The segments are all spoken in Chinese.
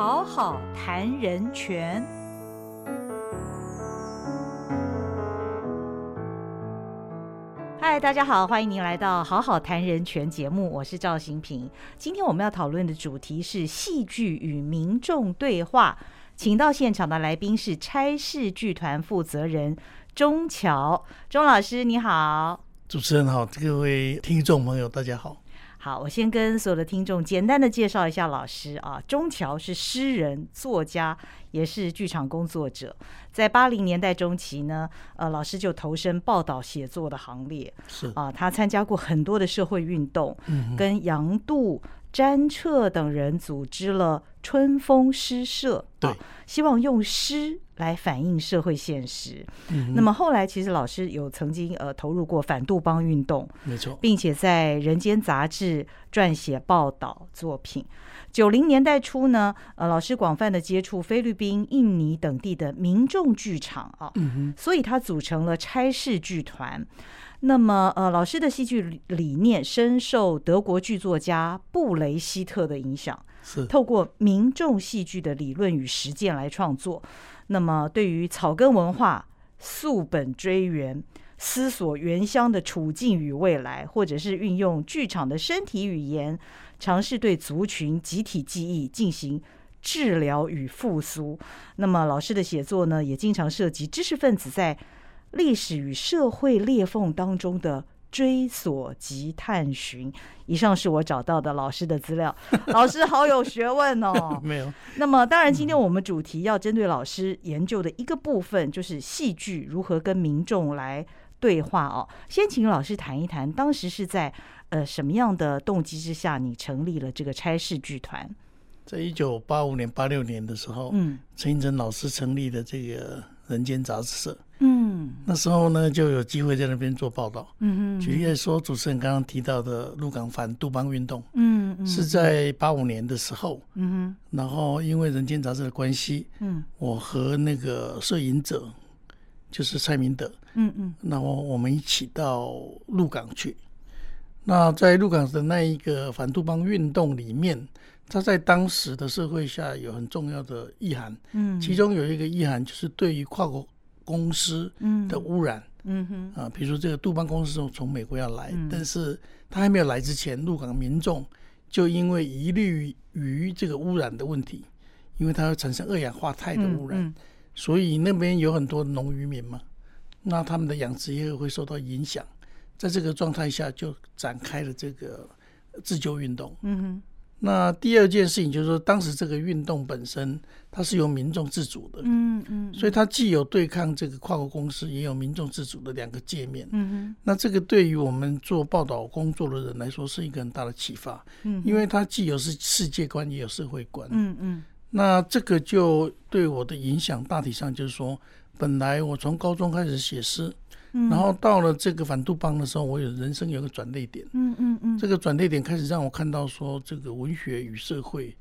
好好谈人权。嗨，大家好，欢迎您来到《好好谈人权》节目，我是赵新平。今天我们要讨论的主题是戏剧与民众对话，请到现场的来宾是差事剧团负责人钟桥，钟老师你好。主持人好，各位听众朋友大家好。好，我先跟所有的听众简单的介绍一下老师啊。钟桥是诗人、作家，也是剧场工作者。在八零年代中期呢，呃，老师就投身报道写作的行列。是啊，他参加过很多的社会运动，跟杨度。詹彻等人组织了春风诗社，对，希望用诗来反映社会现实。那么后来，其实老师有曾经呃投入过反杜邦运动，没错，并且在《人间》杂志撰写报道作品。九零年代初呢，呃，老师广泛的接触菲律宾、印尼等地的民众剧场啊，所以他组成了差事剧团。那么，呃，老师的戏剧理念深受德国剧作家布雷希特的影响，透过民众戏剧的理论与实践来创作。那么，对于草根文化溯本追源、思索原乡的处境与未来，或者是运用剧场的身体语言，尝试对族群集体记忆进行治疗与复苏。那么，老师的写作呢，也经常涉及知识分子在。历史与社会裂缝当中的追索及探寻。以上是我找到的老师的资料。老师好有学问哦。没有。那么，当然，今天我们主题要针对老师研究的一个部分，就是戏剧如何跟民众来对话哦。先请老师谈一谈，当时是在呃什么样的动机之下，你成立了这个差事剧团？在一九八五年、八六年的时候，嗯，陈映真老师成立的这个人间杂志社。嗯，那时候呢，就有机会在那边做报道。嗯嗯，举例来说，主持人刚刚提到的鹿港反杜邦运动，嗯嗯，是在八五年的时候。嗯哼，然后因为人间杂志的关系，嗯，我和那个摄影者就是蔡明德，嗯嗯，然后我们一起到鹿港去。那在鹿港的那一个反杜邦运动里面，它在当时的社会下有很重要的意涵。嗯，其中有一个意涵就是对于跨国。公司的污染，嗯哼。啊，比如说这个杜邦公司从从美国要来，但是他还没有来之前，鹿港民众就因为疑虑于这个污染的问题，因为它会产生二氧化碳的污染，所以那边有很多农渔民嘛，那他们的养殖业会受到影响，在这个状态下就展开了这个自救运动，嗯哼。那第二件事情就是说，当时这个运动本身它是由民众自主的，嗯嗯，所以它既有对抗这个跨国公司，也有民众自主的两个界面，嗯哼。那这个对于我们做报道工作的人来说是一个很大的启发，嗯，因为它既有是世界观，也有社会观，嗯嗯。那这个就对我的影响大体上就是说，本来我从高中开始写诗。然后到了这个反杜邦的时候，我有人生有个转捩点。嗯嗯嗯，这个转捩点开始让我看到说，这个文学与社会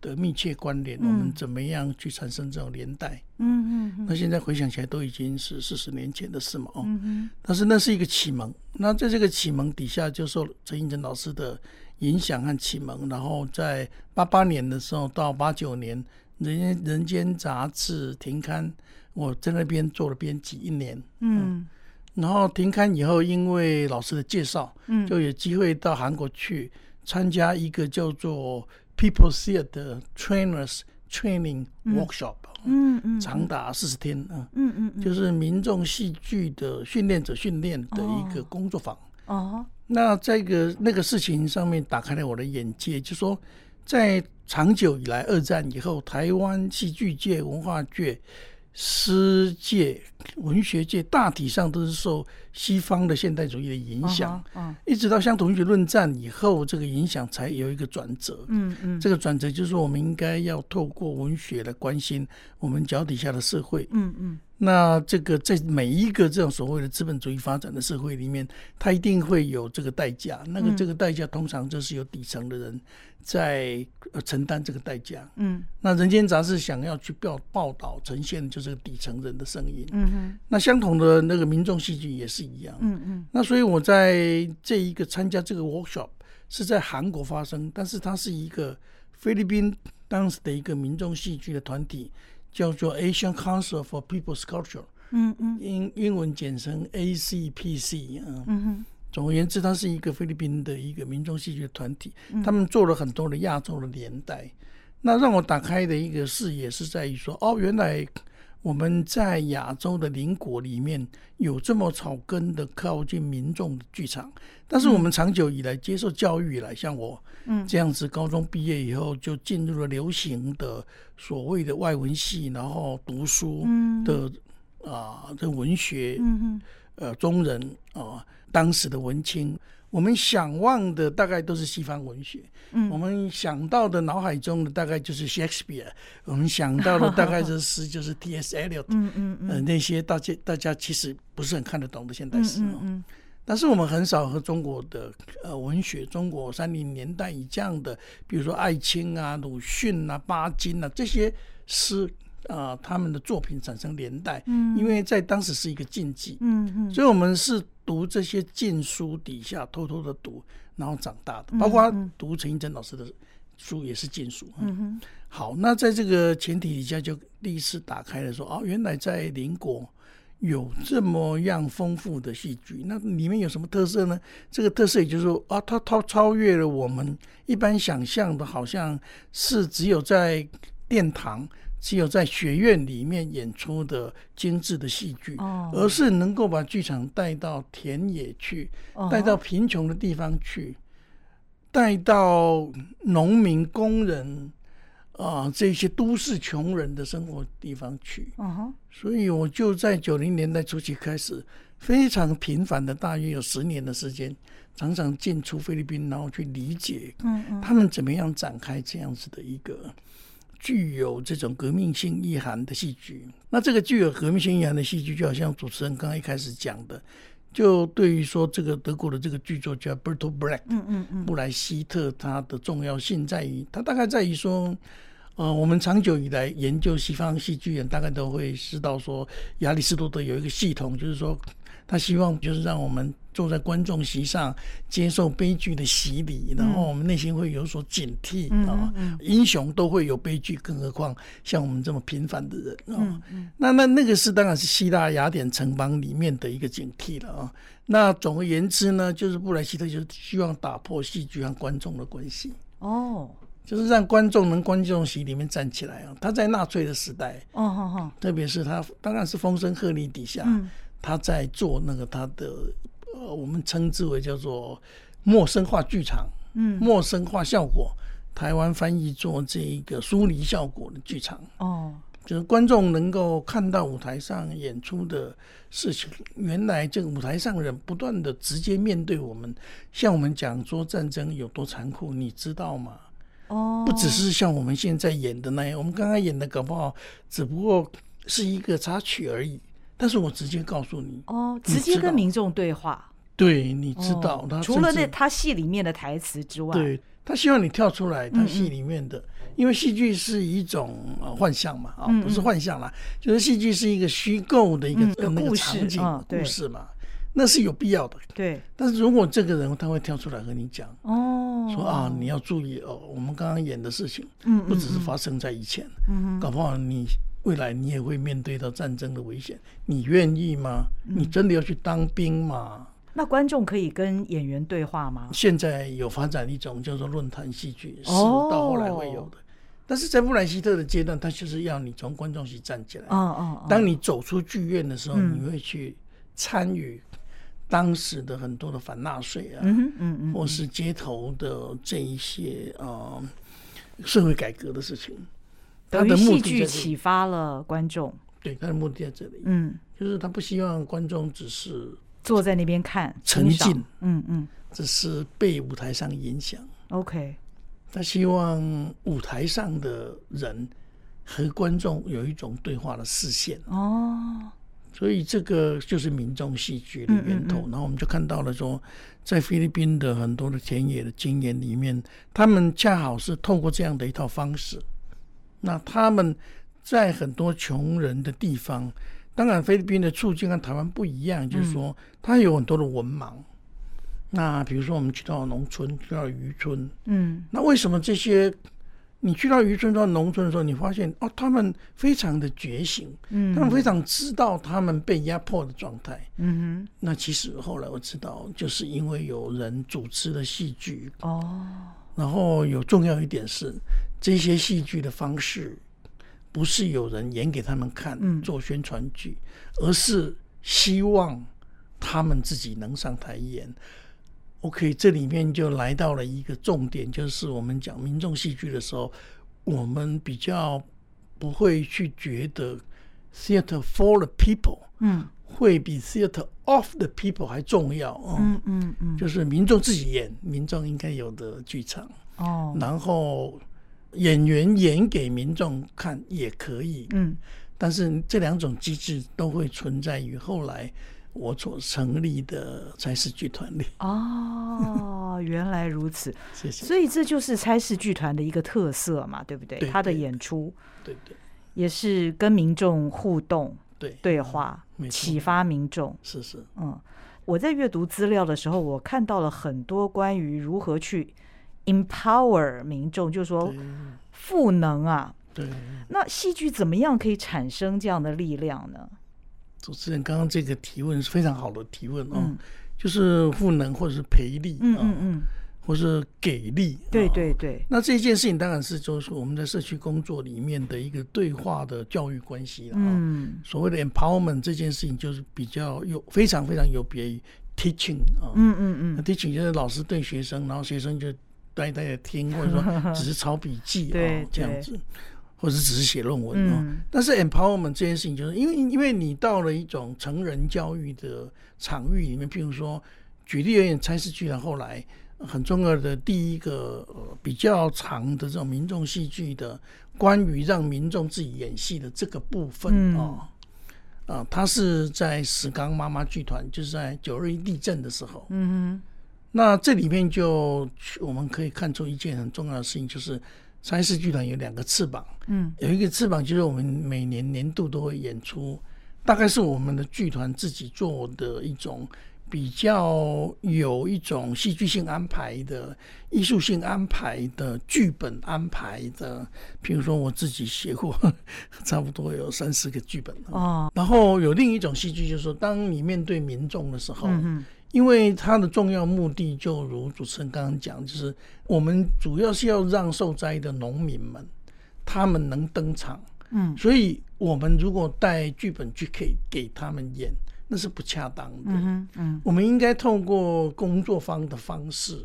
的密切关联，我们怎么样去产生这种连带？嗯嗯。那现在回想起来，都已经是四十年前的事嘛。哦。嗯但是那是一个启蒙。那在这个启蒙底下，就受陈映真老师的影响和启蒙。然后在八八年的时候到八九年，《人间人间》杂志停刊，我在那边做了编辑一年。嗯。然后停刊以后，因为老师的介绍，嗯，就有机会到韩国去参加一个叫做 People Theatre Trainers Training Workshop，嗯嗯，长达四十天啊，嗯嗯，就是民众戏剧的训练者训练的一个工作坊。哦，那这个那个事情上面打开了我的眼界，就说在长久以来，二战以后，台湾戏剧界、文化界。诗界、文学界大体上都是受西方的现代主义的影响，一直到乡土文学论战以后，这个影响才有一个转折。嗯嗯，这个转折就是，我们应该要透过文学来关心我们脚底下的社会。嗯嗯。那这个在每一个这种所谓的资本主义发展的社会里面，它一定会有这个代价。那个这个代价通常就是有底层的人在承担这个代价。嗯，那人间杂志想要去报报道呈现就是底层人的声音。嗯嗯，那相同的那个民众戏剧也是一样。嗯嗯，那所以我在这一个参加这个 workshop 是在韩国发生，但是它是一个菲律宾。当时的一个民众戏剧的团体，叫做 Asian Council for People's Culture，嗯嗯，英英文简称 ACPC 啊。嗯哼。总而言之，它是一个菲律宾的一个民众戏剧团体，他们做了很多的亚洲的年代。那让我打开的一个视野是在于说，哦，原来我们在亚洲的邻国里面有这么草根的靠近民众的剧场，但是我们长久以来接受教育以来，像我这样子，高中毕业以后就进入了流行的所谓的外文系，然后读书的啊，这文学，呃，中人啊。当时的文青，我们想望的大概都是西方文学。嗯，我们想到的脑海中的大概就是 Shakespeare，我们想到的大概是诗就是 T.S. Eliot。嗯嗯嗯，呃，那些大家大家其实不是很看得懂的现代诗。嗯嗯。但是我们很少和中国的呃文学，中国三零年代以这样的，比如说艾青啊、鲁迅啊、巴金啊这些诗。啊，他们的作品产生连带，嗯，因为在当时是一个禁忌，嗯嗯，所以我们是读这些禁书底下偷偷的读，然后长大的，包括读陈映真老师的书也是禁书，嗯哼。好，那在这个前提底下，就第一次打开了说，哦，原来在邻国有这么样丰富的戏剧，那里面有什么特色呢？这个特色也就是说，啊，它它超越了我们一般想象的，好像是只有在殿堂。只有在学院里面演出的精致的戏剧，而是能够把剧场带到田野去，带到贫穷的地方去，带到农民工人啊这些都市穷人的生活地方去。所以我就在九零年代初期开始，非常频繁的，大约有十年的时间，常常进出菲律宾，然后去理解，他们怎么样展开这样子的一个。具有这种革命性意涵的戏剧，那这个具有革命性意涵的戏剧，就好像主持人刚刚一开始讲的，就对于说这个德国的这个剧作家 Bertolt Brecht，嗯嗯嗯，布莱希特，他的重要性在于，他大概在于说，呃，我们长久以来研究西方戏剧人，大概都会知道说，亚里士多德有一个系统，就是说。他希望就是让我们坐在观众席上接受悲剧的洗礼，然后我们内心会有所警惕啊。英雄都会有悲剧，更何况像我们这么平凡的人啊。那那那个是当然是希腊雅典城邦里面的一个警惕了啊。那总而言之呢，就是布莱希特就是希望打破戏剧和观众的关系哦，就是让观众能观众席里面站起来啊。他在纳粹的时代哦，特别是他当然是风声鹤唳底下。他在做那个他的呃，我们称之为叫做陌生化剧场，嗯，陌生化效果，台湾翻译做这一个疏离效果的剧场，哦，就是观众能够看到舞台上演出的事情，原来这个舞台上人不断的直接面对我们，像我们讲说战争有多残酷，你知道吗？哦，不只是像我们现在演的那样，我们刚刚演的搞不好只不过是一个插曲而已。但是我直接告诉你哦，直接跟民众对话。对，你知道他除了那他戏里面的台词之外，对他希望你跳出来，他戏里面的，因为戏剧是一种呃幻象嘛，啊，不是幻象啦，就是戏剧是一个虚构的一个那个场景故事嘛，那是有必要的。对，但是如果这个人他会跳出来和你讲哦，说啊，你要注意哦，我们刚刚演的事情，嗯，不只是发生在以前，嗯，搞不好你。未来你也会面对到战争的危险，你愿意吗？你真的要去当兵吗？那观众可以跟演员对话吗？现在有发展一种叫做论坛戏剧，是到后来会有的。但是在布莱希特的阶段，他就是要你从观众席站起来。哦哦。当你走出剧院的时候，你会去参与当时的很多的反纳粹啊，嗯嗯嗯，或是街头的这一些啊社会改革的事情。他的戏剧启发了观众，对他的目的在这里，嗯，就是他不希望观众只是坐在那边看沉浸，嗯嗯，只是被舞台上影响。OK，他希望舞台上的人和观众有一种对话的视线。哦，所以这个就是民众戏剧的源头。然后我们就看到了说，在菲律宾的很多的田野的经验里面，他们恰好是透过这样的一套方式。那他们在很多穷人的地方，当然菲律宾的处境跟台湾不一样，就是说他有很多的文盲。那比如说我们去到农村，去到渔村，嗯，那为什么这些你去到渔村到农村的时候，你发现哦，他们非常的觉醒，嗯，他们非常知道他们被压迫的状态，嗯哼。那其实后来我知道，就是因为有人主持了戏剧。哦，然后有重要一点是，这些戏剧的方式不是有人演给他们看做宣传剧，而是希望他们自己能上台演。OK，这里面就来到了一个重点，就是我们讲民众戏剧的时候，我们比较不会去觉得 theater for the people，嗯，会比 theater of the people 还重要，嗯嗯嗯，就是民众自己演，民众应该有的剧场，哦，然后演员演给民众看也可以，嗯，但是这两种机制都会存在于后来。我所成立的差事剧团里哦，原来如此，谢谢。所以这就是差事剧团的一个特色嘛，对不对？他的演出，对对，也是跟民众互动，对对话，启发民众。是是，嗯，我在阅读资料的时候，我看到了很多关于如何去 empower 民众，就是说赋能啊。对，那戏剧怎么样可以产生这样的力量呢？主持人刚刚这个提问是非常好的提问哦，就是赋能或者是培力，嗯嗯嗯，或是给力，对对对。那这件事情当然是就是我们在社区工作里面的一个对话的教育关系了啊。所谓的 empowerment 这件事情就是比较有非常非常有别于 teaching 啊，嗯嗯嗯，teaching 就是老师对学生，然后学生就呆呆的听，或者说 只是抄笔记啊这样子。或者只是写论文哦，但是 empowerment 这件事情，就是因为因为你到了一种成人教育的场域里面，譬如说举例而言，差事剧团后来很重要的第一个比较长的这种民众戏剧的关于让民众自己演戏的这个部分啊啊，它是在石冈妈妈剧团，就是在九二一地震的时候，嗯哼，那这里面就我们可以看出一件很重要的事情，就是。三世剧团有两个翅膀，嗯，有一个翅膀就是我们每年年度都会演出，大概是我们的剧团自己做的一种比较有一种戏剧性安排的艺术性安排的剧本安排的，譬如说我自己写过 差不多有三四个剧本哦，然后有另一种戏剧，就是说当你面对民众的时候。因为它的重要目的，就如主持人刚刚讲，就是我们主要是要让受灾的农民们，他们能登场。嗯，所以我们如果带剧本去给给他们演，那是不恰当的。嗯嗯，我们应该透过工作方的方式，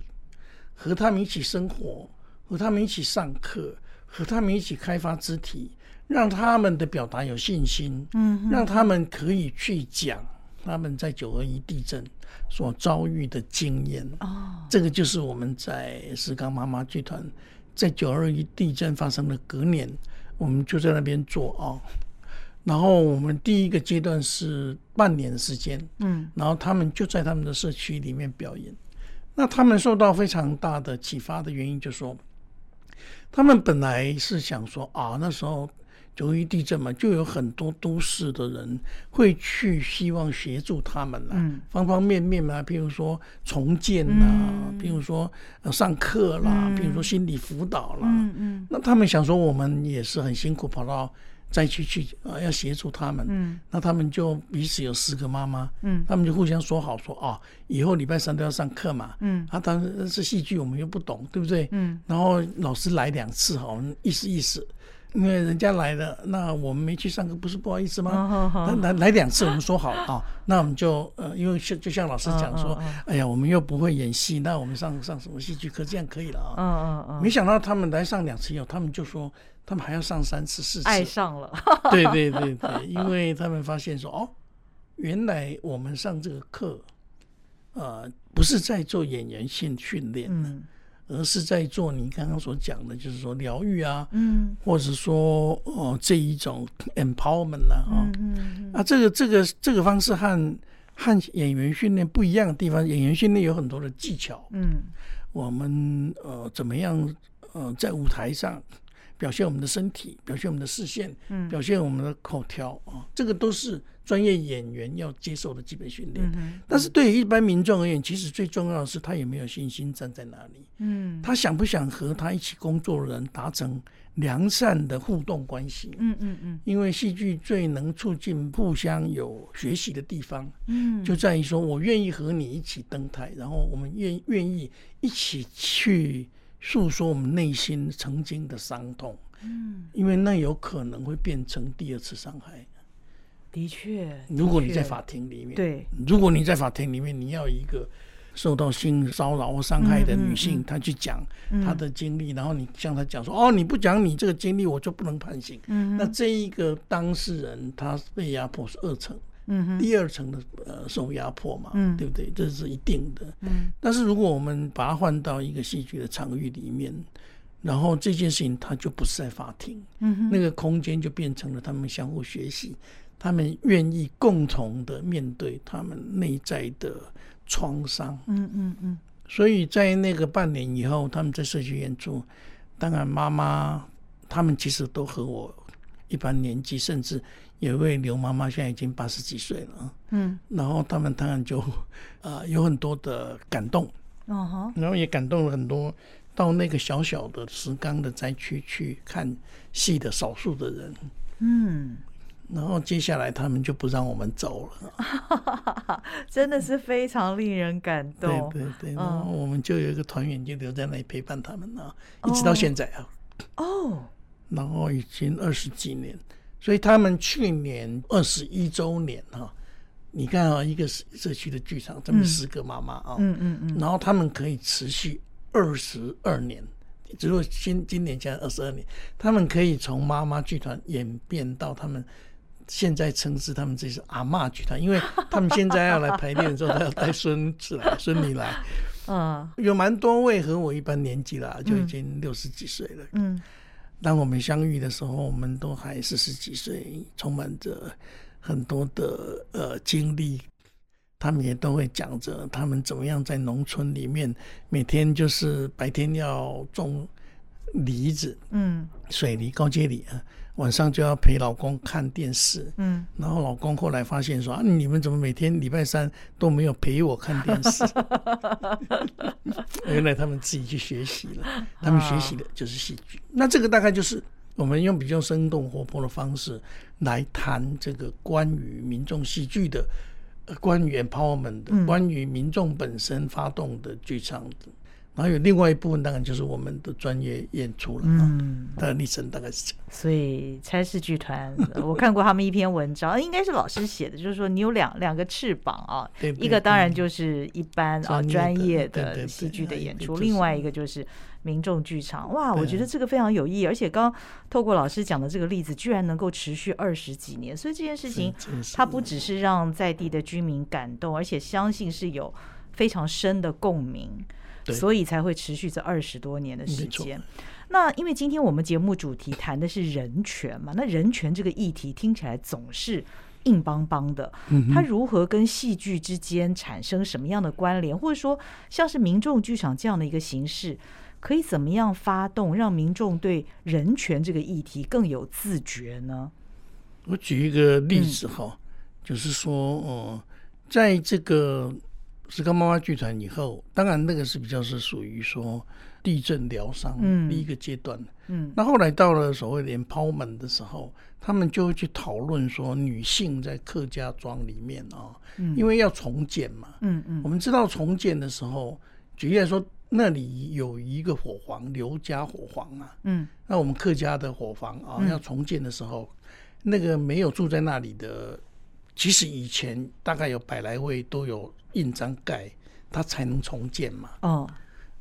和他们一起生活，和他们一起上课，和他们一起开发肢体，让他们的表达有信心。嗯，让他们可以去讲。他们在九二一地震所遭遇的经验哦，这个就是我们在石冈妈妈剧团在九二一地震发生的隔年，我们就在那边做啊。然后我们第一个阶段是半年时间，嗯，然后他们就在他们的社区里面表演。那他们受到非常大的启发的原因，就说他们本来是想说啊，那时候。九一地震嘛，就有很多都市的人会去希望协助他们啦，方方面面嘛，譬如说重建啦，譬如说上课啦，譬如说心理辅导啦，嗯嗯，那他们想说我们也是很辛苦，跑到灾区去啊，要协助他们，嗯，那他们就彼此有四个妈妈，嗯，他们就互相说好说啊，以后礼拜三都要上课嘛，嗯，啊，当然是戏剧，我们又不懂，对不对？嗯，然后老师来两次哈，我们意思意思。因为人家来了，那我们没去上课，不是不好意思吗？来来两次，我们说好啊，那我们就呃，因为像就像老师讲说，哎呀，我们又不会演戏，那我们上上什么戏剧课，这样可以了啊。嗯嗯嗯。没想到他们来上两次以后，他们就说他们还要上三次、四次。爱上了。对对对对，因为他们发现说，哦，原来我们上这个课，呃，不是在做演员训训练。嗯。而是在做你刚刚所讲的，就是说疗愈啊，嗯，或者说哦这一种 empowerment 呢，啊，啊，这个这个这个方式和和演员训练不一样的地方，演员训练有很多的技巧，嗯，我们呃怎么样呃在舞台上表现我们的身体，表现我们的视线，嗯，表现我们的口条啊，这个都是专业演员要接受的基本训练。但是对于一般民众而言，其实最重要的是他有没有信心站在哪里，嗯，他想不想和他一起工作的人达成良善的互动关系，嗯嗯嗯，因为戏剧最能促进互相有学习的地方，嗯，就在于说我愿意和你一起登台，然后我们愿愿意一起去。诉说我们内心曾经的伤痛，嗯，因为那有可能会变成第二次伤害。的确，如果你在法庭里面，对，如果你在法庭里面，你要一个受到性骚扰或伤害的女性，她去讲她的经历，然后你向她讲说：“哦，你不讲你这个经历，我就不能判刑。”嗯，那这一个当事人他被压迫是二层。嗯第二层的呃受压迫嘛，嗯，对不对？这是一定的。嗯，但是如果我们把它换到一个戏剧的场域里面，然后这件事情它就不是在法庭，嗯那个空间就变成了他们相互学习，他们愿意共同的面对他们内在的创伤。嗯嗯嗯。所以在那个半年以后，他们在社区演出，当然妈妈他们其实都和我一般年纪，甚至。有一位刘妈妈，现在已经八十几岁了，嗯，然后他们当然就，啊，有很多的感动，然后也感动了很多到那个小小的石冈的灾区去看戏的少数的人，嗯，然后接下来他们就不让我们走了，真的是非常令人感动，对对对，然后我们就有一个团员就留在那里陪伴他们啊，一直到现在啊，哦，然后已经二十几年。所以他们去年二十一周年哈，你看啊，一个社区的剧场，这么十个妈妈啊，嗯嗯嗯，然后他们可以持续二十二年，只有今今年加二十二年，他们可以从妈妈剧团演变到他们现在称之他们这是阿妈剧团，因为他们现在要来排练的时候，他要带孙子来、孙女来，嗯，有蛮多位和我一般年纪啦，就已经六十几岁了，嗯。当我们相遇的时候，我们都还是十几岁，充满着很多的呃经历。他们也都会讲着他们怎么样在农村里面，每天就是白天要种梨子，嗯，水梨、高阶梨啊。晚上就要陪老公看电视，嗯，然后老公后来发现说啊，你们怎么每天礼拜三都没有陪我看电视？原来他们自己去学习了，他们学习的就是戏剧。那这个大概就是我们用比较生动活泼的方式来谈这个关于民众戏剧的，关于 empowerment 的，关于民众本身发动的剧场的。还有另外一部分，当然就是我们的专业演出了。嗯，的历程大概是这样。所以差事剧团，我看过他们一篇文章，应该是老师写的，就是说你有两两个翅膀啊，一个当然就是一般啊专业的戏剧的演出，另外一个就是民众剧场。哇，我觉得这个非常有意义，而且刚透过老师讲的这个例子，居然能够持续二十几年，所以这件事情它不只是让在地的居民感动，而且相信是有非常深的共鸣。所以才会持续这二十多年的时间。那因为今天我们节目主题谈的是人权嘛，那人权这个议题听起来总是硬邦邦的。它如何跟戏剧之间产生什么样的关联，或者说像是民众剧场这样的一个形式，可以怎么样发动，让民众对人权这个议题更有自觉呢？我举一个例子哈，就是说，哦，在这个。石冈妈妈剧团以后，当然那个是比较是属于说地震疗伤第一个阶段。嗯，那后来到了所谓连抛门的时候，他们就会去讨论说女性在客家庄里面啊，因为要重建嘛。嗯嗯，我们知道重建的时候，举例来说，那里有一个火房刘家火房啊。嗯，那我们客家的火房啊，要重建的时候，那个没有住在那里的。其实以前大概有百来位都有印章盖，它才能重建嘛。哦，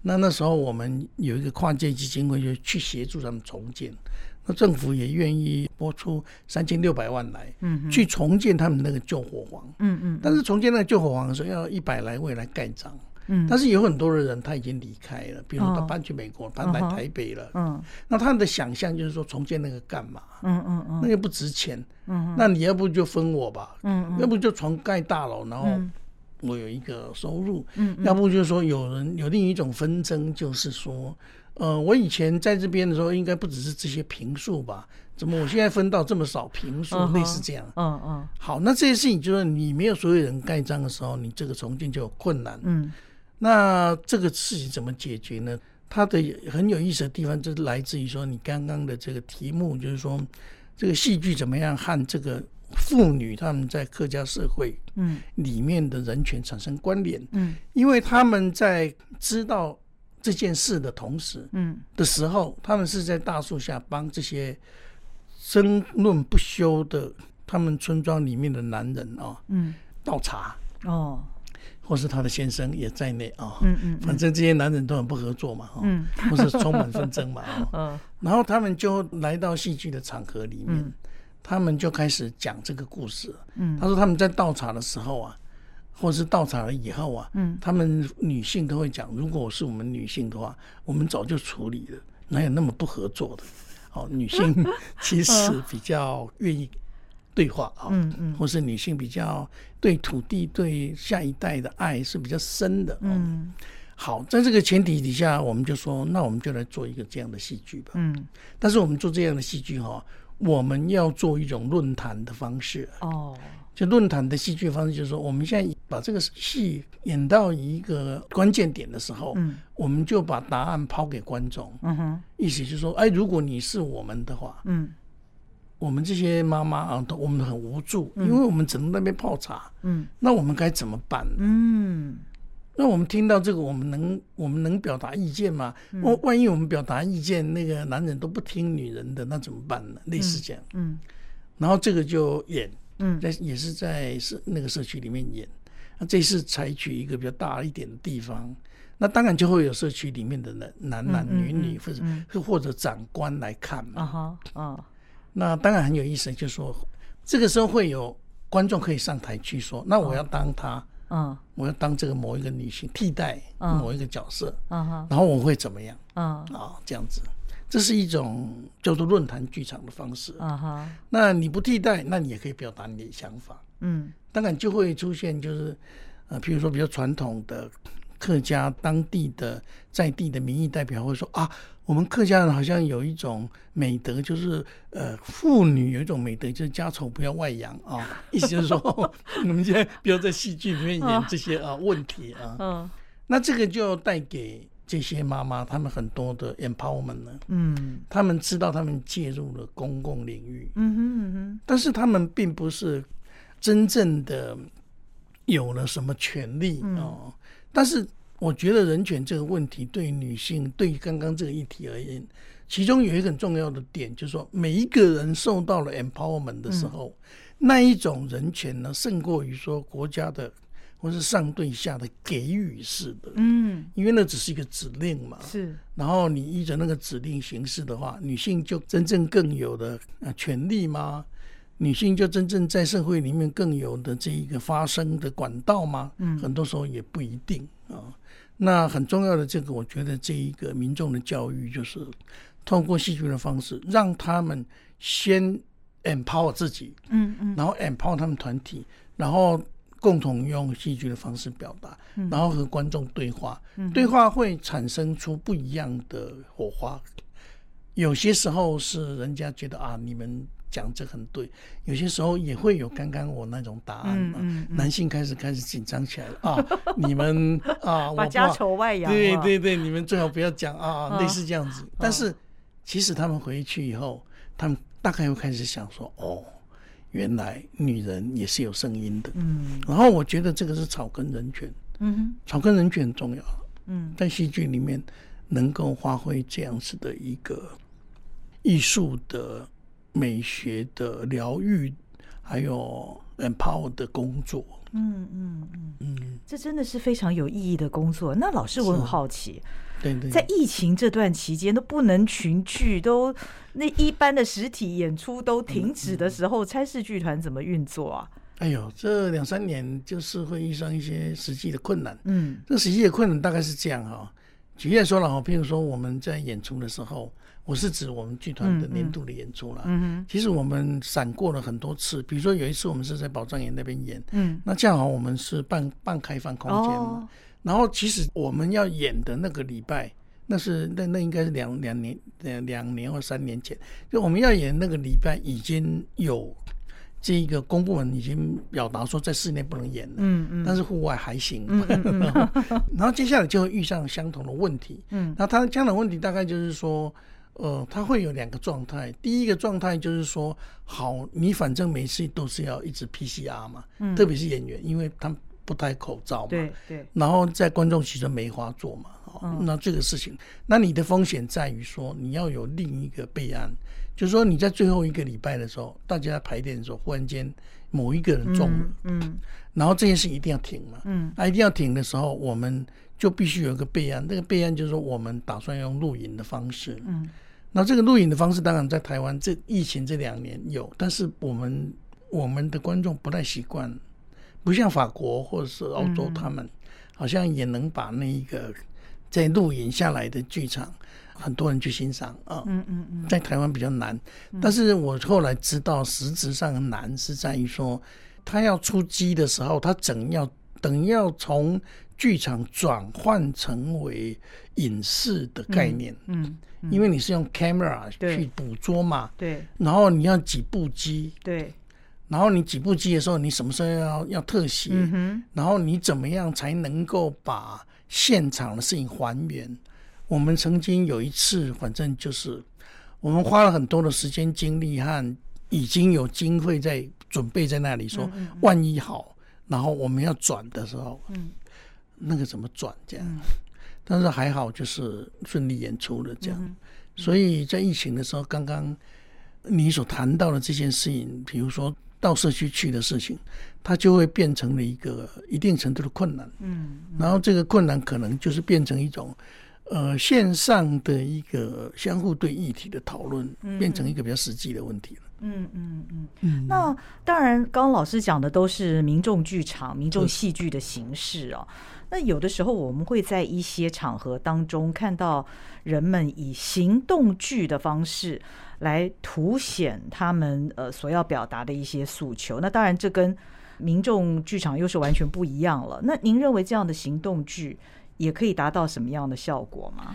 那那时候我们有一个跨界基金会，就去协助他们重建。那政府也愿意拨出三千六百万来，嗯，去重建他们那个旧火房。嗯嗯。但是重建那个旧火房的时候，要一百来位来盖章。嗯，但是有很多的人他已经离开了，比如他搬去美国，搬来台北了。嗯，那他们的想象就是说重建那个干嘛？嗯嗯嗯，那个不值钱。嗯，那你要不就分我吧。嗯要不就重盖大楼，然后我有一个收入。嗯，要不就是说有人有另一种纷争，就是说，呃，我以前在这边的时候，应该不只是这些平数吧？怎么我现在分到这么少平数？类似这样。嗯嗯。好，那这些事情就是你没有所有人盖章的时候，你这个重建就有困难。嗯。那这个事情怎么解决呢？它的很有意思的地方，就是来自于说你刚刚的这个题目，就是说这个戏剧怎么样和这个妇女他们在客家社会嗯。里面的人权产生关联。嗯。因为他们在知道。这件事的同时，嗯，的时候，他们是在大树下帮这些争论不休的他们村庄里面的男人啊，嗯，倒茶哦，或是他的先生也在内啊，嗯嗯，反正这些男人都很不合作嘛，嗯，或是充满纷争嘛，嗯，然后他们就来到戏剧的场合里面，他们就开始讲这个故事，嗯，他说他们在倒茶的时候啊。或者是倒茶了以后啊，嗯，他们女性都会讲，如果是我们女性的话，我们早就处理了，哪有那么不合作的？哦，女性 其实比较愿意对话啊，嗯嗯，或是女性比较对土地、对下一代的爱是比较深的，嗯。好，在这个前提底下，我们就说，那我们就来做一个这样的戏剧吧，嗯。但是我们做这样的戏剧哈，我们要做一种论坛的方式。哦。就论坛的戏剧方式，就是说，我们现在把这个戏演到一个关键点的时候，嗯，我们就把答案抛给观众，嗯哼，意思就是说，哎，如果你是我们的话，嗯，我们这些妈妈啊，都我们很无助，因为我们只能那边泡茶，嗯，那我们该怎么办？嗯，那我们听到这个，我们能我们能表达意见吗？万万一我们表达意见，那个男人都不听女人的，那怎么办呢？类似这样，嗯，然后这个就演。嗯，在也是在社那个社区里面演，那这次采取一个比较大一点的地方，那当然就会有社区里面的男男男女女或者或者长官来看嘛。啊哈，啊，那当然很有意思，就是说这个时候会有观众可以上台去说，那我要当他，嗯，我要当这个某一个女性替代某一个角色，然后我会怎么样？嗯，啊，这样子。这是一种叫做论坛剧场的方式啊哈。那你不替代，那你也可以表达你的想法。嗯，当然就会出现就是，呃，譬如说比较传统的客家当地的在地的民意代表会说啊，我们客家人好像有一种美德，就是呃，妇女有一种美德，就是家丑不要外扬啊。意思就是说，我们现在不要在戏剧里面演这些啊问题啊。嗯，那这个就带给。这些妈妈，他们很多的 empowerment 呢，嗯，他们知道他们介入了公共领域，嗯哼嗯哼，但是他们并不是真正的有了什么权利哦。但是我觉得人权这个问题对女性，对于刚刚这个议题而言，其中有一个很重要的点，就是说每一个人受到了 empowerment 的时候，那一种人权呢，胜过于说国家的。或是上对下的给予式的，嗯，因为那只是一个指令嘛，是。然后你依着那个指令行事的话，女性就真正更有的啊权利吗？女性就真正在社会里面更有的这一个发声的管道吗？嗯，很多时候也不一定啊。那很重要的这个，我觉得这一个民众的教育，就是通过戏剧的方式，让他们先 empower 自己，嗯嗯，然后 empower 他们团体，然后。共同用戏剧的方式表达，然后和观众对话，对话会产生出不一样的火花。有些时候是人家觉得啊，你们讲这很对；有些时候也会有刚刚我那种答案，男性开始开始紧张起来了。啊！你们啊，把家丑外扬，对对对，你们最好不要讲啊，类似这样子。但是其实他们回去以后，他们大概又开始想说哦。原来女人也是有声音的，嗯，然后我觉得这个是草根人权，嗯，草根人权很重要，嗯，在戏剧里面能够发挥这样子的一个艺术的美学的疗愈，还有 empower 的工作，嗯嗯嗯嗯，这真的是非常有意义的工作。那老师，我很好奇。对对，在疫情这段期间都不能群聚，都那一般的实体演出都停止的时候，差事剧团怎么运作啊？哎呦，这两三年就是会遇上一些实际的困难。嗯，这实际的困难大概是这样哈。举例说了哈，譬如说我们在演出的时候，我是指我们剧团的年度的演出了。其实我们闪过了很多次，比如说有一次我们是在宝藏岩那边演，嗯，那恰好我们是半半开放空间嘛。然后，其实我们要演的那个礼拜，那是那那应该是两两年两两年或三年前，就我们要演那个礼拜已经有这一个公部门已经表达说在室内不能演了，嗯嗯，但是户外还行，然后接下来就会遇上相同的问题，嗯，那它相同问题大概就是说，呃，它会有两个状态，第一个状态就是说，好，你反正每次都是要一直 PCR 嘛，嗯，特别是演员，因为他们不戴口罩嘛，对对，然后在观众席就梅花座嘛。那这个事情，那你的风险在于说，你要有另一个备案，就是说你在最后一个礼拜的时候，大家在排练的时候，忽然间某一个人中了，嗯，然后这件事一定要停嘛，嗯，那一定要停的时候，我们就必须有一个备案，那个备案就是说，我们打算用录影的方式，嗯，那这个录影的方式，当然在台湾这疫情这两年有，但是我们我们的观众不太习惯，不像法国或者是澳洲，他们好像也能把那一个。在录影下来的剧场，很多人去欣赏啊。嗯嗯嗯，在台湾比较难，但是我后来知道，实质上难是在于说，他要出击的时候，他整要等要从剧场转换成为影视的概念。嗯，因为你是用 camera 去捕捉嘛。对。然后你要几部机。对。然后你几部机的时候，你什么时候要要特写？嗯然后你怎么样才能够把？现场的事情还原，我们曾经有一次，反正就是我们花了很多的时间、精力和已经有经费在准备在那里，说万一好，然后我们要转的时候，嗯，那个怎么转这样？但是还好，就是顺利演出了这样。所以在疫情的时候，刚刚你所谈到的这件事情，比如说。到社区去的事情，它就会变成了一个一定程度的困难。嗯，然后这个困难可能就是变成一种，呃，线上的一个相互对议题的讨论，变成一个比较实际的问题了。嗯嗯嗯嗯。那当然，刚刚老师讲的都是民众剧场、民众戏剧的形式啊。那有的时候我们会在一些场合当中看到人们以行动剧的方式。来凸显他们呃所要表达的一些诉求。那当然，这跟民众剧场又是完全不一样了。那您认为这样的行动剧也可以达到什么样的效果吗？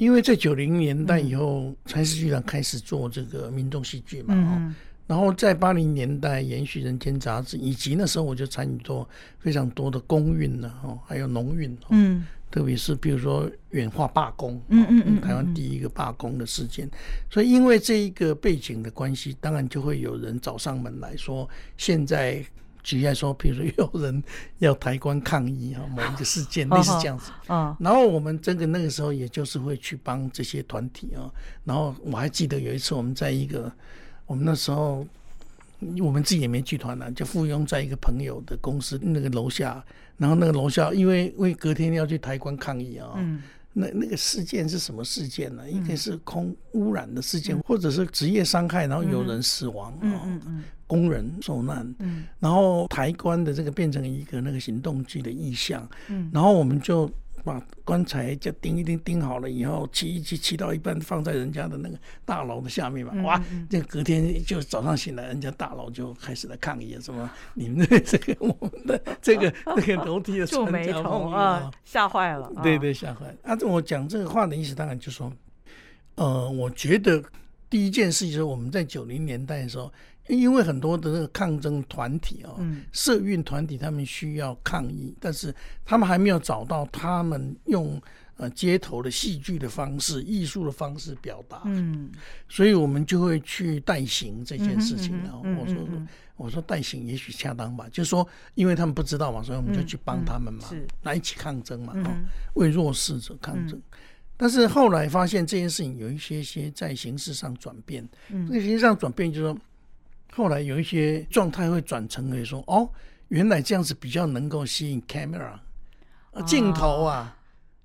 因为在九零年代以后，才是剧场开始做这个民众戏剧嘛。嗯。然后在八零年代，延续《人间》杂志，以及那时候我就参与做非常多的公运呢，哦，还有农运。嗯。特别是比如说远化罢工，嗯嗯嗯，台湾第一个罢工的事件，所以因为这一个背景的关系，当然就会有人找上门来说，现在举例来说，比如说有人要抬棺抗议啊，某一个事件类似这样子，啊，然后我们这个那个时候也就是会去帮这些团体啊，然后我还记得有一次我们在一个，我们那时候。我们自己也没剧团了，就附庸在一个朋友的公司那个楼下，然后那个楼下因为为隔天要去抬棺抗议啊，那那个事件是什么事件呢？应该是空污染的事件，或者是职业伤害，然后有人死亡啊，工人受难，然后抬棺的这个变成一个那个行动剧的意象，然后我们就。把棺材就钉一钉，钉好了以后，砌一砌，砌到一半，放在人家的那个大楼的下面嘛。哇，这隔天就早上醒来，人家大楼就开始来抗议，什么你们的这个我们的 这个这个楼梯的 皱眉头啊，吓坏了。对对，吓坏了。啊，我讲这个话的意思，当然就说，呃，我觉得第一件事就是我们在九零年代的时候。因为很多的抗争团体啊，社运团体，他们需要抗议，但是他们还没有找到他们用呃街头的戏剧的方式、艺术的方式表达。嗯，所以我们就会去代行这件事情。然后我说，我说代行也许恰当吧，就是说，因为他们不知道嘛，所以我们就去帮他们嘛，来一起抗争嘛，为弱势者抗争。但是后来发现这件事情有一些些在形式上转变。嗯，那形式上转变就是说。后来有一些状态会转成为说，哦，原来这样子比较能够吸引 camera 镜头啊，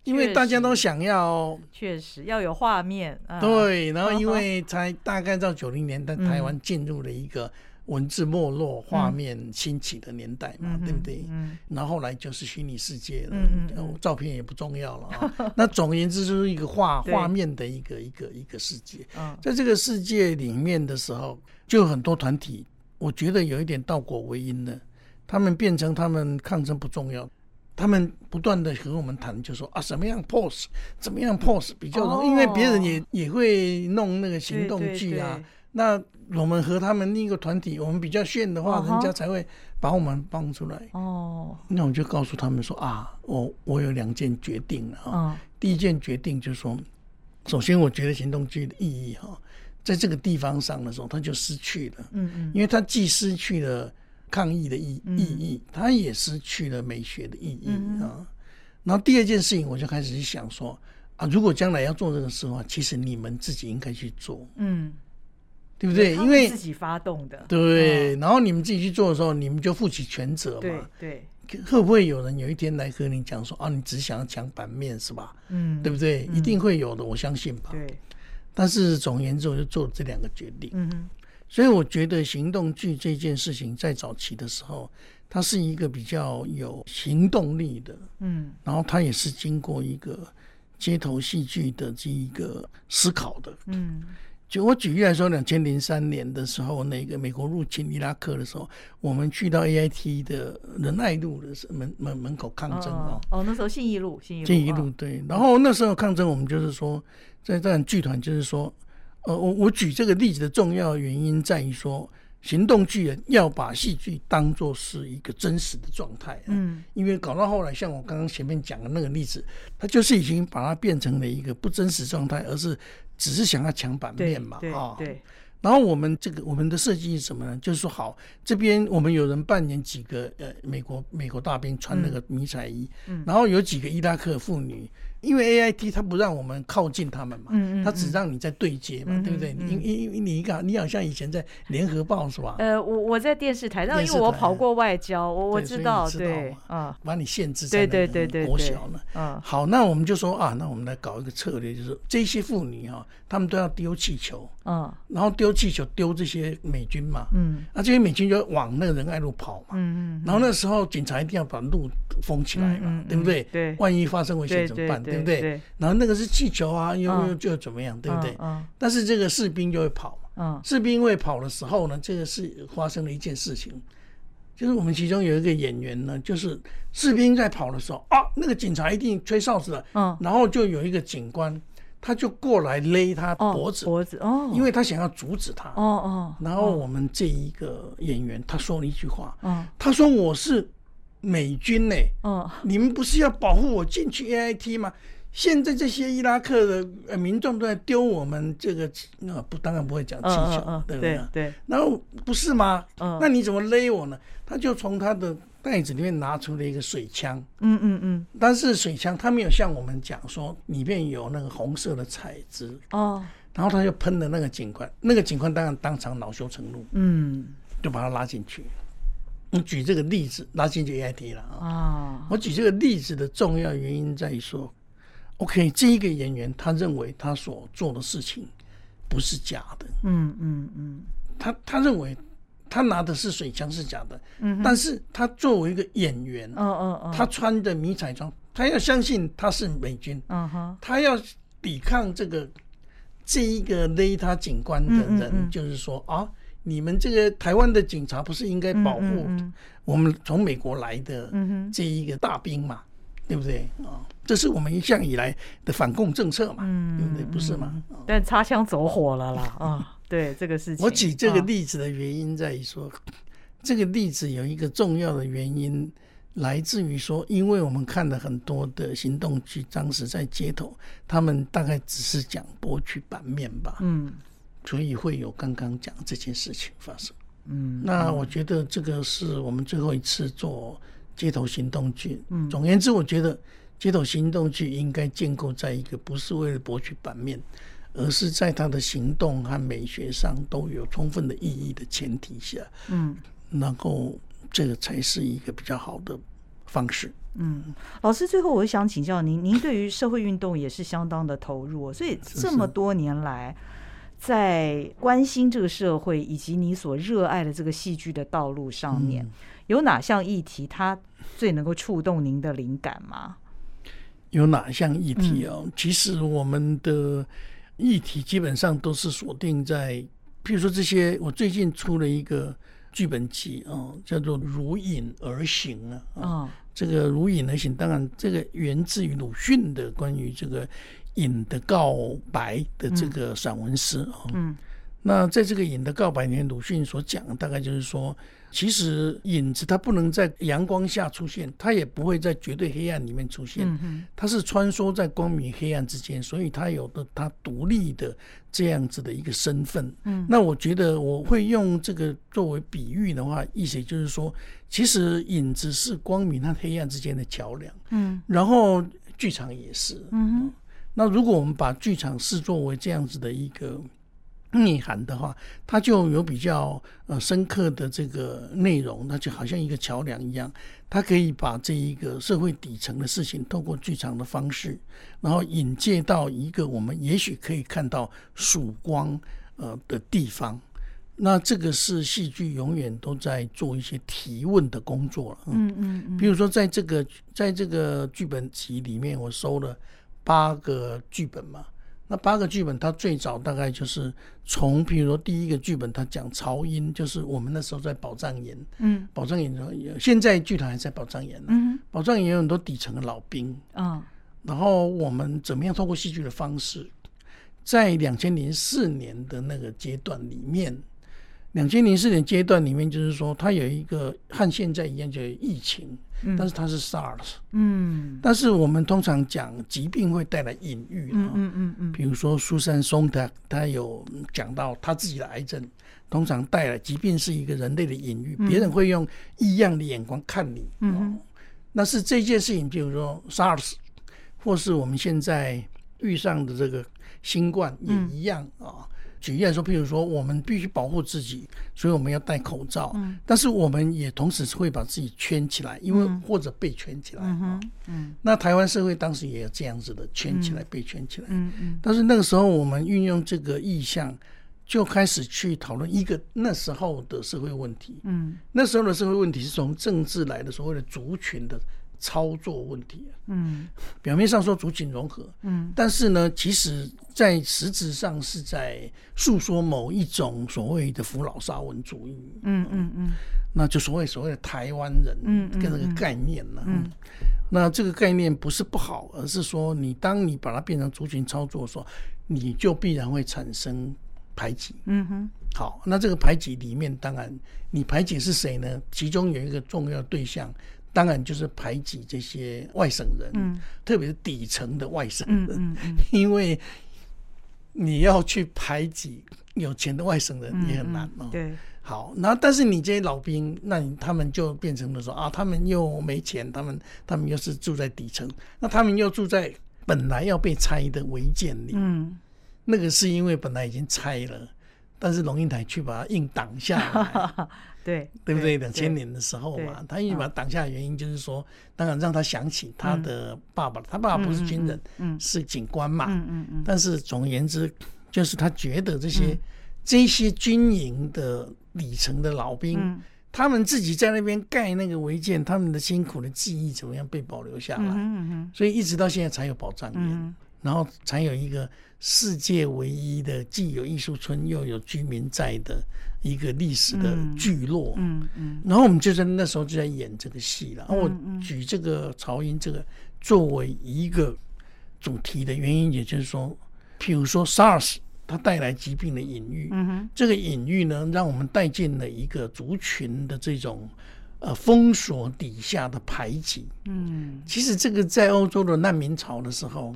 因为大家都想要，确实要有画面。对，然后 因为才大概到九零年代，台湾进入了一个。文字没落，画面兴起的年代嘛，对不对？嗯。然后后来就是虚拟世界了，嗯照片也不重要了啊。那总而言之，就是一个画画面的一个一个一个世界。在这个世界里面的时候，就很多团体，我觉得有一点倒果为因的，他们变成他们抗争不重要，他们不断的和我们谈，就说啊，什么样 pose，怎么样 pose 比较容易，因为别人也也会弄那个行动剧啊。那我们和他们另一个团体，我们比较炫的话，人家才会把我们放出来。哦，那我就告诉他们说啊，我我有两件决定了啊。第一件决定就是说，首先我觉得行动剧的意义哈，在这个地方上的时候，它就失去了。嗯嗯，因为它既失去了。抗议的意意义，它也失去了美学的意义啊。然后第二件事情，我就开始去想说啊，如果将来要做这个事的话，其实你们自己应该去做，嗯，对不对？因为自己发动的，对。然后你们自己去做的时候，你们就负起全责嘛。对。会不会有人有一天来和你讲说啊，你只想要抢版面是吧？嗯，对不对？一定会有的，我相信吧。对。但是总而言之，我就做了这两个决定。嗯哼。所以我觉得行动剧这件事情在早期的时候，它是一个比较有行动力的，嗯，然后它也是经过一个街头戏剧的这一个思考的，嗯。就我举例来说，两千零三年的时候，那个美国入侵伊拉克的时候，我们去到 A I T 的仁爱路的门门门口抗争哦。哦，那时候信义路，信义路。信义路对，然后那时候抗争，我们就是说，在这样剧团就是说。呃，我我举这个例子的重要原因在于说，行动剧人要把戏剧当做是一个真实的状态，嗯，因为搞到后来，像我刚刚前面讲的那个例子，它就是已经把它变成了一个不真实状态，而是只是想要抢版面嘛，啊，对。然后我们这个我们的设计是什么呢？就是说，好，这边我们有人扮演几个呃美国美国大兵穿那个迷彩衣，嗯，然后有几个伊拉克妇女。因为 A I T 它不让我们靠近他们嘛，它只让你在对接嘛，对不对？因因因你看，你好像以前在联合报是吧？呃，我我在电视台，因为我跑过外交，我我知道，对啊，把你限制在那个国小呢。嗯，好，那我们就说啊，那我们来搞一个策略，就是这些妇女哈，她们都要丢气球，嗯，然后丢气球丢这些美军嘛，嗯，那这些美军就往那个仁爱路跑嘛，嗯嗯，然后那时候警察一定要把路封起来嘛，对不对？对，万一发生危险怎么办？对不对？然后那个是气球啊，又又就怎么样，对不对？但是这个士兵就会跑嘛。士兵会跑的时候呢，这个是发生了一件事情，就是我们其中有一个演员呢，就是士兵在跑的时候啊，那个警察一定吹哨子了。嗯，然后就有一个警官，他就过来勒他脖子，脖子哦，因为他想要阻止他。哦哦，然后我们这一个演员他说了一句话，嗯，他说我是。美军呢？嗯，你们不是要保护我进去 A I T 吗？现在这些伊拉克的民众都在丢我们这个，那不当然不会讲气球，对不对？对。然后不是吗？嗯。那你怎么勒我呢？他就从他的袋子里面拿出了一个水枪。嗯嗯嗯。但是水枪他没有像我们讲说里面有那个红色的彩纸。哦。然后他就喷了那个警官，那个警官当然当场恼羞成怒。嗯。就把他拉进去。我举这个例子，拉进去 A I T 了啊！我举这个例子的重要原因在于说，OK，这一个演员他认为他所做的事情不是假的，嗯嗯嗯，他他认为他拿的是水枪是假的，嗯，但是他作为一个演员，嗯嗯嗯，他穿的迷彩装，他要相信他是美军，嗯哼，他要抵抗这个这一个勒他警官的人，就是说啊。你们这个台湾的警察不是应该保护我们从美国来的这一个大兵嘛？对不对啊？这是我们一向以来的反共政策嘛？对不对？不是吗？但擦枪走火了啦啊！对这个事情，我举这个例子的原因在于说，这个例子有一个重要的原因来自于说，因为我们看了很多的行动剧，当时在街头，他们大概只是讲博取版面吧。嗯。所以会有刚刚讲这件事情发生。嗯，那我觉得这个是我们最后一次做街头行动剧。嗯，总而言之，我觉得街头行动剧应该建构在一个不是为了博取版面，而是在他的行动和美学上都有充分的意义的前提下，嗯，然后这个才是一个比较好的方式。嗯，老师，最后我想请教您，您对于社会运动也是相当的投入，所以这么多年来。在关心这个社会以及你所热爱的这个戏剧的道路上面，有哪项议题它最能够触动您的灵感吗？有哪项议题哦？其实我们的议题基本上都是锁定在，譬如说这些，我最近出了一个剧本集哦，叫做《如影而行》啊。这个如影而行，当然这个源自于鲁迅的关于这个影的告白的这个散文诗啊。嗯，那在这个影的告白里面，鲁迅所讲大概就是说。其实影子它不能在阳光下出现，它也不会在绝对黑暗里面出现，它是穿梭在光明黑暗之间，所以它有的它独立的这样子的一个身份。嗯，那我觉得我会用这个作为比喻的话，意思就是说，其实影子是光明和黑暗之间的桥梁。嗯，然后剧场也是。嗯，那如果我们把剧场视作为这样子的一个。内涵的话，它就有比较呃深刻的这个内容，那就好像一个桥梁一样，它可以把这一个社会底层的事情，透过剧场的方式，然后引介到一个我们也许可以看到曙光呃的地方。那这个是戏剧永远都在做一些提问的工作了。嗯嗯嗯。比如说，在这个在这个剧本集里面，我收了八个剧本嘛。那八个剧本，它最早大概就是从，比如说第一个剧本，它讲曹英，就是我们那时候在宝藏营，嗯，宝藏营现在剧团还在宝藏营呢，嗯，宝藏营有很多底层的老兵，啊，然后我们怎么样通过戏剧的方式，在两千零四年的那个阶段里面。两千零四年阶段里面，就是说它有一个和现在一样，就是疫情，但是它是 SARS。嗯，但是我们通常讲疾病会带来隐喻嗯嗯嗯嗯。比如说苏珊松他他有讲到他自己的癌症，通常带来疾病是一个人类的隐喻，别人会用异样的眼光看你。嗯，那是这件事情，比如说 SARS，或是我们现在遇上的这个新冠也一样啊。举例来说，譬如说，我们必须保护自己，所以我们要戴口罩。嗯，但是我们也同时会把自己圈起来，因为或者被圈起来。嗯嗯。那台湾社会当时也有这样子的圈起来、被圈起来。嗯嗯。但是那个时候，我们运用这个意向，就开始去讨论一个那时候的社会问题。嗯。那时候的社会问题是从政治来的，所谓的族群的。操作问题，嗯，表面上说族群融合，嗯，但是呢，其实在实质上是在诉说某一种所谓的扶老沙文主义，嗯嗯嗯，那就所谓所谓的台湾人，嗯跟这个概念呢，嗯，那这个概念不是不好，而是说你当你把它变成族群操作的时候，你就必然会产生排挤，嗯哼，好，那这个排挤里面，当然你排挤是谁呢？其中有一个重要对象。当然就是排挤这些外省人，嗯，特别是底层的外省人，嗯嗯，因为你要去排挤有钱的外省人也很难哦。对，好，那但是你这些老兵，那你他们就变成了说啊，他们又没钱，他们他们又是住在底层，那他们又住在本来要被拆的违建里，嗯，那个是因为本来已经拆了，但是龙应台去把它硬挡下来。对，对不对？两千年的时候嘛，他硬把它挡下的原因就是说，当然让他想起他的爸爸，他爸爸不是军人，嗯，是警官嘛，嗯嗯嗯。但是总而言之，就是他觉得这些这些军营的底层的老兵，他们自己在那边盖那个违建，他们的辛苦的记忆怎么样被保留下来？嗯嗯所以一直到现在才有保障员，然后才有一个世界唯一的既有艺术村又有居民在的。一个历史的聚落，嗯嗯，然后我们就在那时候就在演这个戏了。然后我举这个曹英这个作为一个主题的原因，也就是说，譬如说 SARS 它带来疾病的隐喻，嗯哼，这个隐喻呢，让我们带进了一个族群的这种呃封锁底下的排挤。嗯，其实这个在欧洲的难民潮的时候，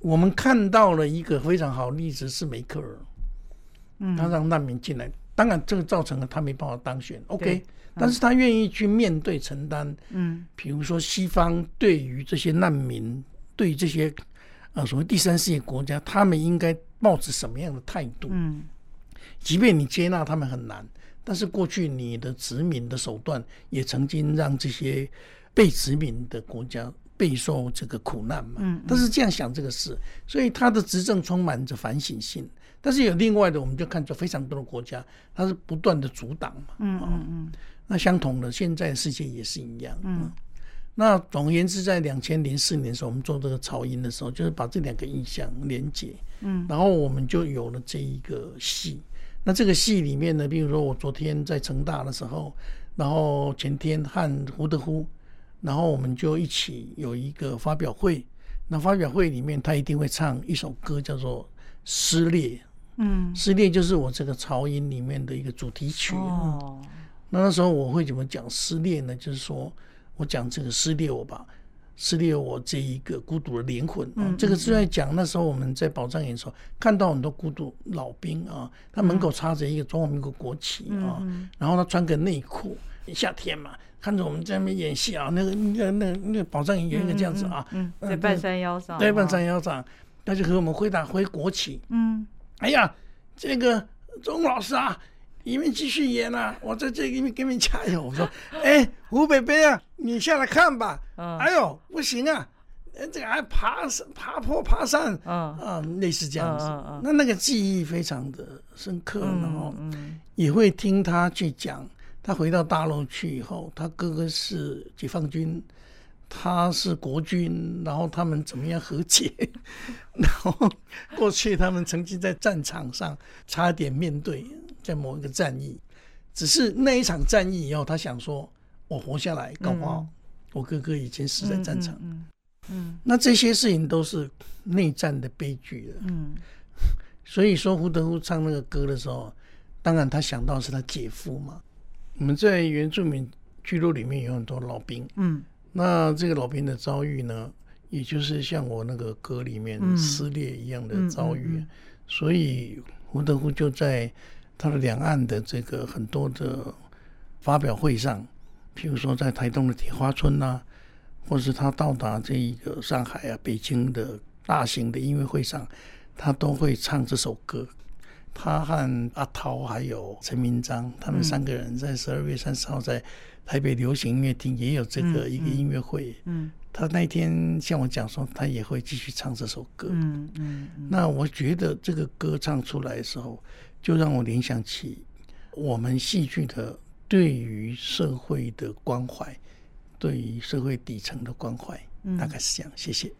我们看到了一个非常好例子是梅克尔，嗯，他让难民进来。当然，这个造成了他没办法当选，OK，但是他愿意去面对承担，嗯，比如说西方对于这些难民，对于这些呃所谓第三世界国家，他们应该抱着什么样的态度？嗯，即便你接纳他们很难，但是过去你的殖民的手段也曾经让这些被殖民的国家备受这个苦难嘛，嗯，但是这样想这个事，所以他的执政充满着反省性。但是有另外的，我们就看出非常多的国家，它是不断的阻挡嘛。嗯嗯嗯。那相同的，现在世界也是一样。嗯。那总而言之，在两千零四年的时候，我们做这个草音的时候，就是把这两个意象连接。嗯。然后我们就有了这一个戏。那这个戏里面呢，比如说我昨天在成大的时候，然后前天和胡德夫。然后我们就一起有一个发表会。那发表会里面，他一定会唱一首歌，叫做《撕裂》。嗯，《撕裂》就是我这个潮音里面的一个主题曲。哦，那那时候我会怎么讲撕裂呢？就是说我讲这个撕裂，我吧撕裂我这一个孤独的灵魂。嗯，这个是在讲那时候我们在保障营的时候，看到很多孤独老兵啊，他门口插着一个中华民国国旗啊，然后他穿个内裤，夏天嘛。看着我们在那边演戏啊，那个、那个、那个、那个宝藏演员一个这样子啊，在半山腰上，在半山腰上，他就和我们挥打挥国旗。嗯，哎呀，这个钟老师啊，你们继续演啊，我在这里面给你们加油。我说，哎，吴北北啊，你下来看吧。哎呦，不行啊，这个还爬山、爬坡、爬山，啊，类似这样子。那那个记忆非常的深刻，然后也会听他去讲。他回到大陆去以后，他哥哥是解放军，他是国军，然后他们怎么样和解？然后过去他们曾经在战场上差点面对在某一个战役，只是那一场战役以后，他想说：“我活下来，搞不好我哥哥已经死在战场。”嗯，那这些事情都是内战的悲剧了。嗯，所以说胡德夫唱那个歌的时候，当然他想到是他姐夫嘛。我们在原住民聚落里面有很多老兵，嗯，那这个老兵的遭遇呢，也就是像我那个歌里面撕裂一样的遭遇，所以胡德夫就在他的两岸的这个很多的发表会上，譬如说在台东的铁花村呐，或是他到达这一个上海啊、北京的大型的音乐会上，他都会唱这首歌。他和阿涛还有陈明章，他们三个人在十二月三十号在台北流行音乐厅也有这个一个音乐会。嗯，他那天向我讲说，他也会继续唱这首歌。嗯嗯，那我觉得这个歌唱出来的时候，就让我联想起我们戏剧的对于社会的关怀，对于社会底层的关怀，大概是这样。谢谢。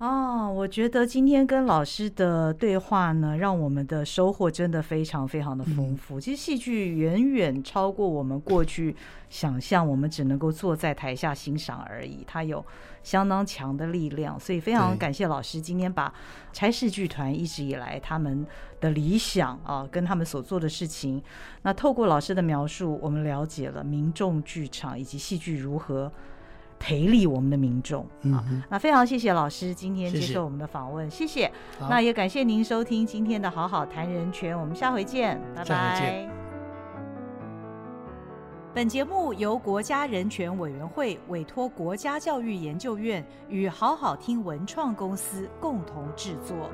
哦，我觉得今天跟老师的对话呢，让我们的收获真的非常非常的丰富。其实戏剧远远超过我们过去想象，我们只能够坐在台下欣赏而已，它有相当强的力量。所以非常感谢老师今天把差事剧团一直以来他们的理想啊，跟他们所做的事情，那透过老师的描述，我们了解了民众剧场以及戏剧如何。培力我们的民众啊，那非常谢谢老师今天接受我们的访问，谢谢。那也感谢您收听今天的好好谈人权，我们下回见，拜拜。本节目由国家人权委员会委托国家教育研究院与好好听文创公司共同制作。